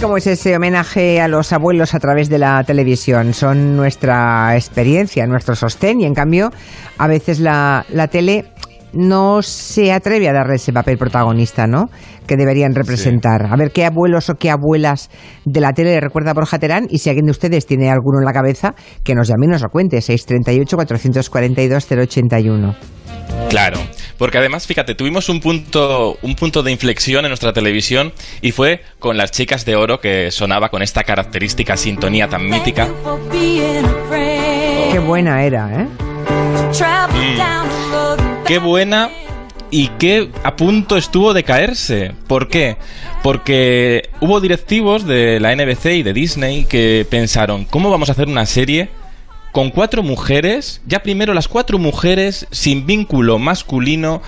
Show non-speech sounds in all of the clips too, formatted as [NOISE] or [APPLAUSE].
cómo es ese homenaje a los abuelos a través de la televisión. Son nuestra experiencia, nuestro sostén y en cambio a veces la, la tele no se atreve a darle ese papel protagonista, ¿no? Que deberían representar. A ver qué abuelos o qué abuelas de la tele le recuerda a Borja Terán y si alguien de ustedes tiene alguno en la cabeza, que nos llame y nos lo cuente. 638-442-081. Claro, porque además, fíjate, tuvimos un punto, un punto de inflexión en nuestra televisión y fue con las chicas de oro que sonaba con esta característica sintonía tan mítica. Qué buena era, ¿eh? Qué buena y qué a punto estuvo de caerse. ¿Por qué? Porque hubo directivos de la NBC y de Disney que pensaron, ¿cómo vamos a hacer una serie con cuatro mujeres? Ya primero las cuatro mujeres sin vínculo masculino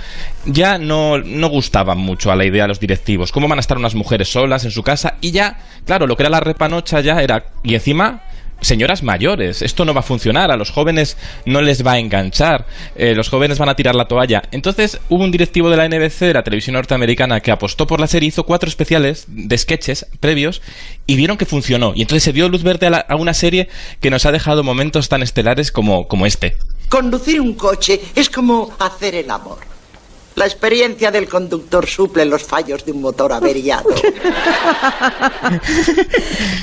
ya no, no gustaban mucho a la idea de los directivos. ¿Cómo van a estar unas mujeres solas en su casa? Y ya, claro, lo que era la repanocha ya era... Y encima señoras mayores. Esto no va a funcionar, a los jóvenes no les va a enganchar, eh, los jóvenes van a tirar la toalla. Entonces hubo un directivo de la NBC, de la televisión norteamericana, que apostó por la serie, hizo cuatro especiales de sketches previos y vieron que funcionó. Y entonces se dio luz verde a, a una serie que nos ha dejado momentos tan estelares como, como este. Conducir un coche es como hacer el amor. La experiencia del conductor suple los fallos de un motor averiado. [LAUGHS]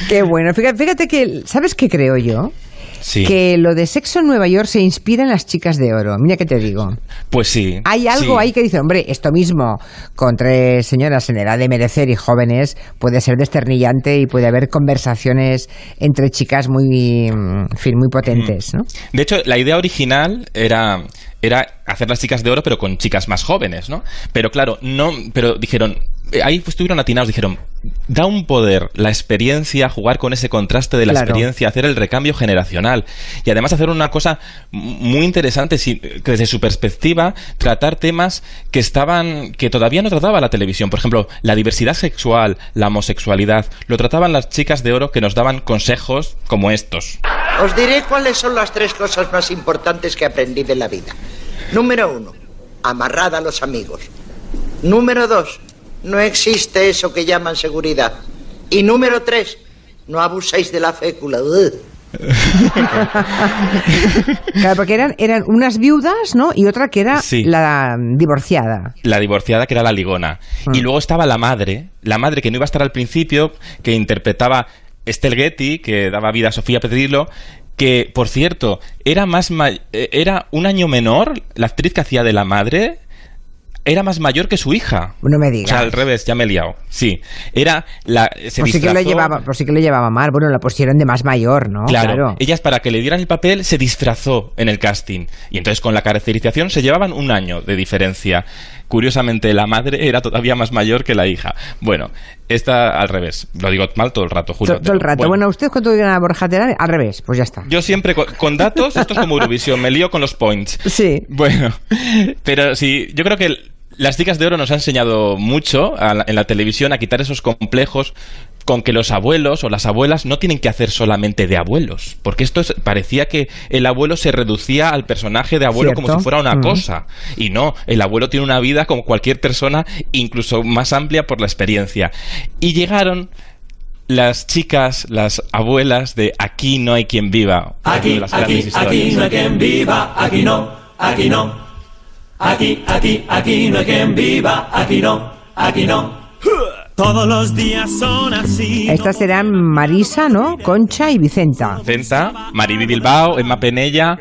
Qué bueno. Fíjate, fíjate que, ¿sabes qué creo yo? Sí. Que lo de sexo en Nueva York se inspira en las chicas de oro. Mira que te digo. Pues sí. Hay algo sí. ahí que dice, hombre, esto mismo con tres señoras en edad de merecer y jóvenes puede ser desternillante y puede haber conversaciones entre chicas muy, en fin, muy potentes, ¿no? De hecho, la idea original era era hacer las chicas de oro pero con chicas más jóvenes, ¿no? Pero claro, no, pero dijeron, eh, ahí estuvieron atinados, dijeron, da un poder la experiencia, jugar con ese contraste de la Claro. experiencia, hacer el recambio generacional y además hacer una cosa muy interesante si- que desde su perspectiva tratar temas que estaban que todavía no trataba la televisión, por ejemplo, la diversidad sexual, la homosexualidad, lo trataban las chicas de oro que nos daban consejos como estos. Os diré cuáles son las tres cosas más importantes que aprendí de la vida. Número uno, amarrad a los amigos. Número dos, no existe eso que llaman seguridad. Y número tres, no abuséis de la fécula. Ugh. [LAUGHS] Claro, porque eran, eran unas viudas, ¿no? Y otra que era Sí. la divorciada. la divorciada que era la ligona. Y luego estaba la madre, la madre que no iba a estar al principio, que interpretaba Estelle Getty, que daba vida a Sofía Petrillo, que, por cierto, era más eh, era un año menor, la actriz que hacía de la madre era más mayor que su hija. No me O digas. sea, al revés, ya me he liado. Sí, era la se Pues sí, que lo llevaba, pues sí que lo llevaba mal. Bueno, la pusieron de más mayor, ¿no? Claro, ellas para que le dieran el papel se disfrazó en el casting y entonces con la caracterización se llevaban un año de diferencia. Curiosamente la madre era todavía más mayor que la hija. Bueno, esta al revés. Lo digo mal todo el rato, Julio. To- Todo el rato. Bueno, ¿usted cuánto digan a Borja Terán? Al revés, pues ya está. yo siempre con, con datos, esto es como Eurovisión, me lío con los points. [LAUGHS] Sí. Bueno, pero sí, yo creo que las chicas de oro nos han enseñado mucho la- en la televisión a quitar esos complejos con que los abuelos o las abuelas no tienen que hacer solamente de abuelos, porque esto es- parecía que el abuelo se reducía al personaje de abuelo como si fuera una Mm. cosa, y no, el abuelo tiene una vida como cualquier persona, incluso más amplia por la experiencia. Y llegaron las chicas, las abuelas de Aquí no hay quien viva. Aquí, las aquí, aquí no hay quien viva, aquí no, aquí no. Aquí, aquí, aquí no hay quien viva, aquí no, aquí no. Todos los días son así. Estas serán Marisa, ¿no? Concha y Vicenta. Vicenta, Mariby Bilbao, Emma Penella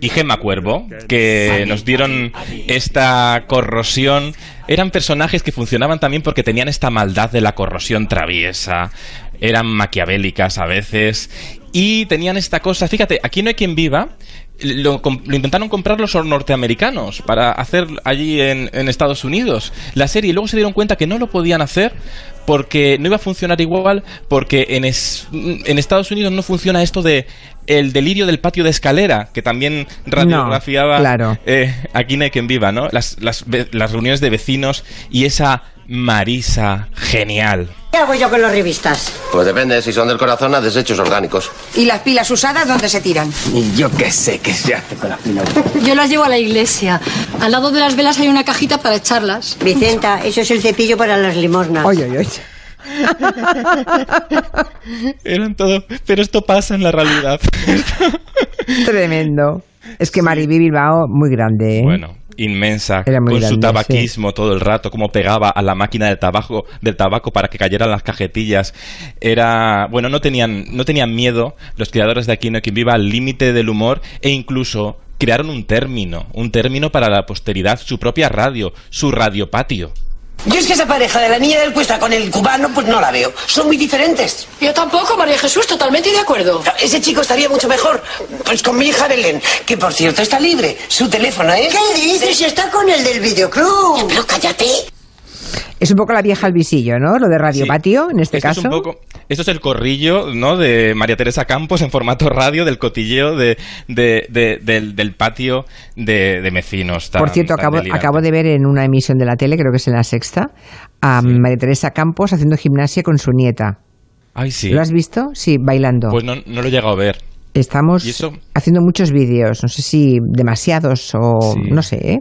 y Gemma Cuervo, que nos dieron esta corrosión. Eran personajes que funcionaban también porque tenían esta maldad de la corrosión traviesa. Eran maquiavélicas a veces. Y tenían esta cosa, fíjate, aquí no hay quien viva. Lo, lo intentaron comprar los norteamericanos para hacer allí en, en Estados Unidos la serie y luego se dieron cuenta que no lo podían hacer porque no iba a funcionar igual porque en, es- en Estados Unidos no funciona esto de el delirio del patio de escalera que también radiografiaba claro. eh, aquí no hay quien viva no las, las, las reuniones de vecinos y esa Marisa genial ¿Qué hago yo con las revistas? Pues depende, si son del corazón a desechos orgánicos. ¿Y las pilas usadas dónde se tiran? Y yo qué sé qué se hace con la pila. Yo las llevo a la iglesia. Al lado de las velas hay una cajita para echarlas. Vicenta, eso es el cepillo para las limosnas. Oye, oye, oye. Eran todo. Pero esto pasa en la realidad. Tremendo. Es que Mariby Bilbao, muy grande, ¿eh? Bueno, inmensa, con su tabaquismo todo el rato, como pegaba a la máquina del tabaco, del tabaco para que cayeran las cajetillas. Era, bueno, no tenían, no tenían miedo los creadores de Aquí no hay quien viva al límite del humor e incluso crearon un término, un término para la posteridad, su propia radio, su radiopatio. Yo es que esa pareja de la niña del Cuesta con el cubano, pues no la veo. Son muy diferentes. Yo tampoco, María Jesús, totalmente de acuerdo. Ese chico estaría mucho mejor. Pues con mi hija Belén, que por cierto está libre. Su teléfono es. ¿Qué dices? Está con el del videoclub. Pero cállate. Es un poco la vieja al visillo, ¿no? Lo de Radio Sí. Patio, en este esto caso. Es un poco, esto es el corrillo, ¿no? De María Teresa Campos en formato radio, del cotilleo de, de- de- del, del patio de, de Mecinos. tan- Por cierto, acabo, de ver en una emisión de la tele, creo que es en la sexta, a María Teresa Campos haciendo gimnasia con su nieta. Ay, sí. ¿Lo has visto? Sí, bailando. Pues no, no lo he llegado a ver. Estamos haciendo muchos vídeos, no sé si demasiados o Sí. no sé. ¿eh?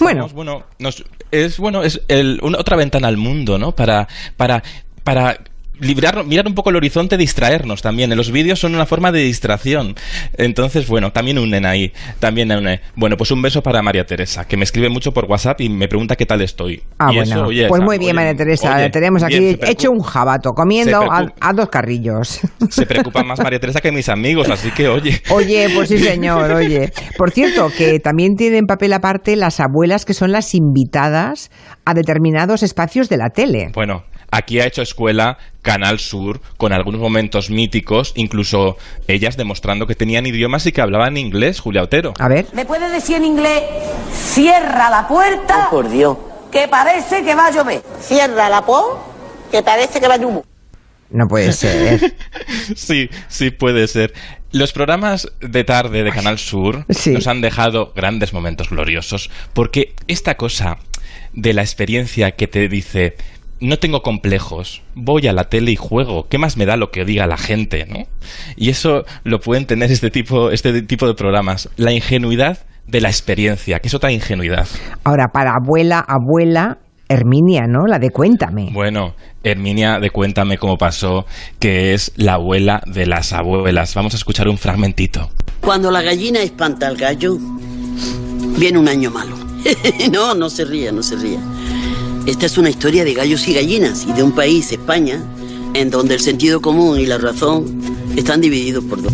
Bueno, bueno, nos- es bueno, es el- una, otra ventana al mundo, ¿no? Para, para, para librar, mirar un poco el horizonte, distraernos también. En los vídeos son una forma de distracción. Entonces, bueno, también unen ahí, también unen. Bueno, pues un beso para María Teresa, que me escribe mucho por WhatsApp y me pregunta qué tal estoy. ah, Y bueno. eso, oye, pues esa- muy bien, oye, María Teresa. oye, tenemos aquí bien, hecho un jabato, comiendo a, a dos carrillos. Se preocupa más María Teresa que mis amigos, así que oye. Oye, pues sí, señor, oye. Por cierto, que también tienen papel aparte las abuelas que son las invitadas a determinados espacios de la tele. Bueno, aquí ha hecho escuela Canal Sur con algunos momentos míticos, incluso ellas demostrando que tenían idiomas y que hablaban inglés, Julia Otero. A ver. ¿Me puede decir en inglés, cierra la puerta, Por Dios. que parece que va a llover? Cierra la po, que parece que va a humo. No puede ser. [LAUGHS] Sí, sí puede ser. Los programas de tarde de Canal Sur Sí. nos han dejado grandes momentos gloriosos, porque esta cosa de la experiencia que te dice, no tengo complejos, voy a la tele y juego, ¿qué más me da lo que diga la gente, no? Y eso lo pueden tener este tipo, este tipo de programas, la ingenuidad de la experiencia, que es otra ingenuidad. Ahora, para abuela, abuela, Herminia, ¿no? La de Cuéntame. Bueno, Herminia de Cuéntame cómo pasó, que es la abuela de las abuelas. Vamos a escuchar un fragmentito. Cuando la gallina espanta al gallo, viene un año malo. [LAUGHS] no, no se ría, no se ría. Esta es una historia de gallos y gallinas y de un país, España, en donde el sentido común y la razón están divididos por dos.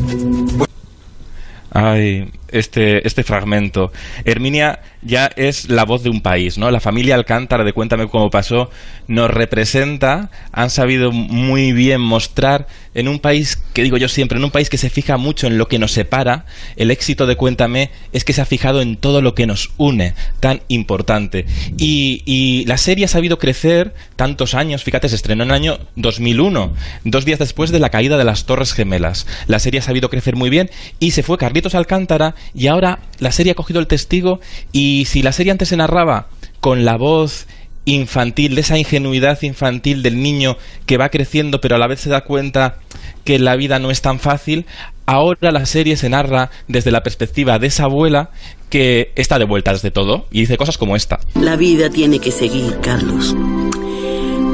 Ay, este, este fragmento. Herminia ya es la voz de un país, ¿no? La familia Alcántara de Cuéntame cómo pasó nos representa, han sabido muy bien mostrar en un país, que digo yo siempre, en un país que se fija mucho en lo que nos separa, el éxito de Cuéntame es que se ha fijado en todo lo que nos une, tan importante. Y, y la serie ha sabido crecer tantos años, fíjate, se estrenó en el año 2001, dos días después de la caída de las Torres Gemelas. La serie ha sabido crecer muy bien y se fue Carlitos Alcántara y ahora la serie ha cogido el testigo y si la serie antes se narraba con la voz infantil, de esa ingenuidad infantil del niño que va creciendo pero a la vez se da cuenta que la vida no es tan fácil, ahora la serie se narra desde la perspectiva de esa abuela que está de vueltas de todo y dice cosas como esta. La vida tiene que seguir, Carlos.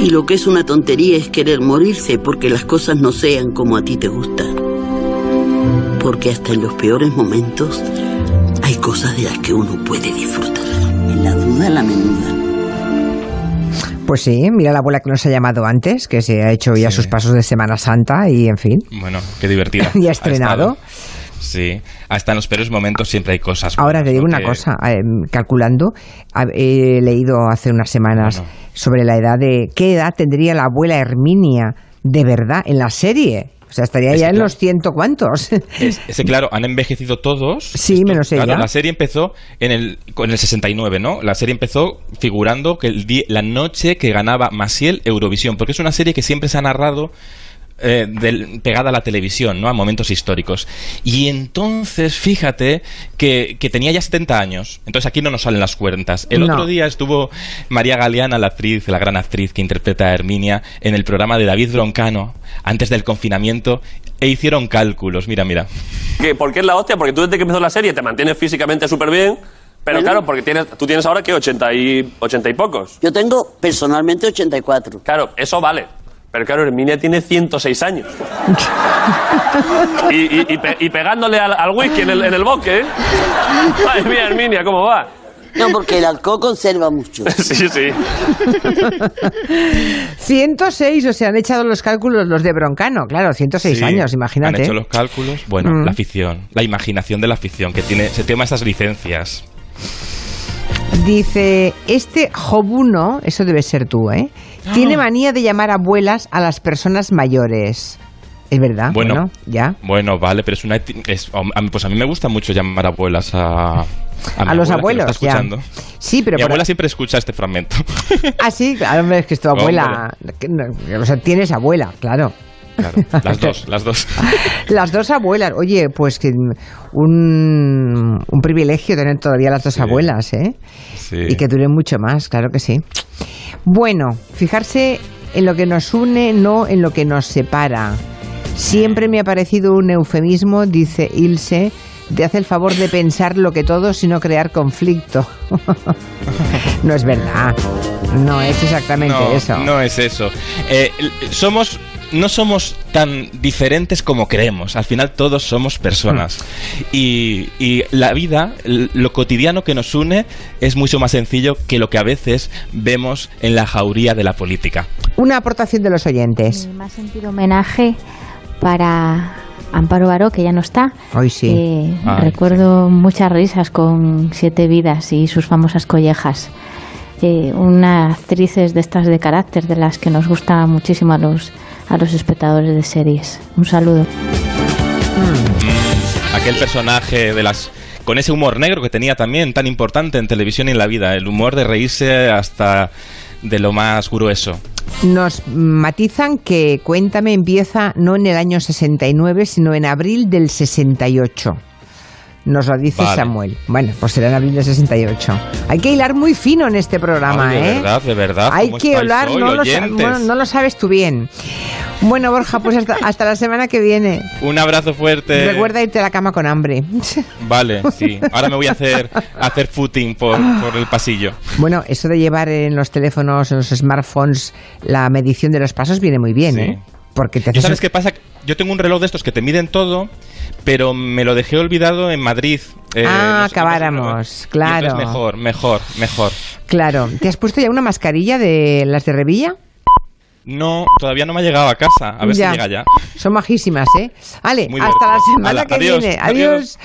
Y lo que es una tontería es querer morirse porque las cosas no sean como a ti te gustan. Porque hasta en los peores momentos hay cosas de las que uno puede disfrutar. En la duda, la menuda. Pues sí, mira la abuela que nos ha llamado antes, que se ha hecho ya sus pasos de Semana Santa y, en fin, Bueno, qué divertida. [LAUGHS] y ha estrenado. Sí, hasta en los peores momentos siempre hay cosas. Ahora buenas, te digo ¿no? una Que- cosa, eh, calculando, a- he leído hace unas semanas Bueno. sobre la edad de qué edad tendría la abuela Herminia de verdad en la serie. O sea, estaría Es ya en claro. los ciento cuantos. Es, es que, claro, han envejecido todos. Sí, menos Claro, ella. la serie empezó en el, en el 69, ¿no? La serie empezó figurando que el di- la noche que ganaba Masiel Eurovisión, porque es una serie que siempre se ha narrado eh, del- pegada a la televisión, ¿no? A momentos históricos. Y entonces, fíjate que, que tenía ya 70 años. Entonces aquí no nos salen las cuentas. El No. otro día estuvo María Galeana, la actriz, la gran actriz que interpreta a Herminia, en el programa de David Broncano, antes del confinamiento, e hicieron cálculos. Mira, mira. ¿Qué? ¿Por qué es la hostia? Porque tú desde que empezó la serie te mantienes físicamente súper bien, pero claro, porque tienes, tú tienes ahora que 80 y, 80 y pocos. Yo tengo personalmente 84. Claro, eso vale. Pero claro, Herminia tiene 106 años. y, y- y pe- y pegándole al, al whisky en el, en el bosque, ¿eh? Madre mía, Herminia, ¿cómo va? No, porque el alcohol conserva mucho. [LAUGHS] sí, sí. 106, o sea, han echado los cálculos los de Broncano, claro, 106 Sí, años, imagínate. Han hecho los cálculos. Bueno, Mm. la ficción, la imaginación de la ficción, que tiene, se toma esas licencias. Dice, este Jobuno, eso debe ser tú, ¿eh? Ah. Tiene manía de llamar abuelas a las personas mayores. ¿Es verdad? Bueno, ya. Bueno, vale, pero es una. es- pues a mí me gusta mucho llamar abuelas a. A, mi los abuela, que lo abuelos, está ya. escuchando. Sí, pero Mi abuela siempre escucha este fragmento. Ah, sí, claro, es que es tu [LAUGHS] abuela. O sea, tienes abuela, claro. Claro, las dos, las dos. [LAUGHS] Las dos abuelas. Oye, pues que un, un privilegio tener todavía las dos abuelas, ¿eh? Sí. Y que duren mucho más, claro que sí. Bueno, fijarse en lo que nos une, no en lo que nos separa. Siempre me ha parecido un eufemismo, dice Ilse, de hacer el favor de pensar lo que todos y no crear conflicto. [LAUGHS] no es verdad. No es exactamente no, eso. No es eso. Eh, somos. No somos tan diferentes como creemos. Al final todos somos personas. Mm. Y, y la vida, lo cotidiano que nos une, es mucho más sencillo que lo que a veces vemos en la jauría de la política. Una aportación de los oyentes. Me ha sentido homenaje para Amparo Baró, que ya no está. Hoy sí. Eh, Ay, recuerdo muchas risas con Siete Vidas y sus famosas collejas. Eh, una actrices de estas de carácter, de las que nos gusta muchísimo a los, a los espectadores de series. Un saludo. Aquel personaje de las con ese humor negro que tenía también tan importante en televisión y en la vida, el humor de reírse hasta de lo más grueso. Nos matizan que Cuéntame empieza no en el año 69, sino en abril del 68. Nos lo dice Vale. Samuel. Bueno, pues será en abril del 68. Hay que hilar muy fino en este programa, Ay, de ¿eh? verdad, de verdad. Hay ¿cómo que hoy, no lo, sa- oyentes? bueno, no lo sabes tú bien. Bueno, Borja, pues hasta, hasta la semana que viene. Un abrazo fuerte. Recuerda irte a la cama con hambre. Vale, [LAUGHS] sí. Ahora me voy a hacer, a hacer footing por, por el pasillo. Bueno, eso de llevar en los teléfonos, en los smartphones, la medición de los pasos viene muy bien, Sí. ¿eh? Porque te ¿Yo haces sabes qué pasa? Yo tengo un reloj de estos que te miden todo, pero me lo dejé olvidado en Madrid. Eh, Ah, no sé acabáramos, claro. entonces mejor, mejor, mejor. Claro. ¿Te has puesto ya una mascarilla de las de Revilla? No, todavía no me ha llegado a casa. A ver Ya. si llega ya. Son majísimas, ¿eh? Vale, hasta la semana que adiós, viene. adiós.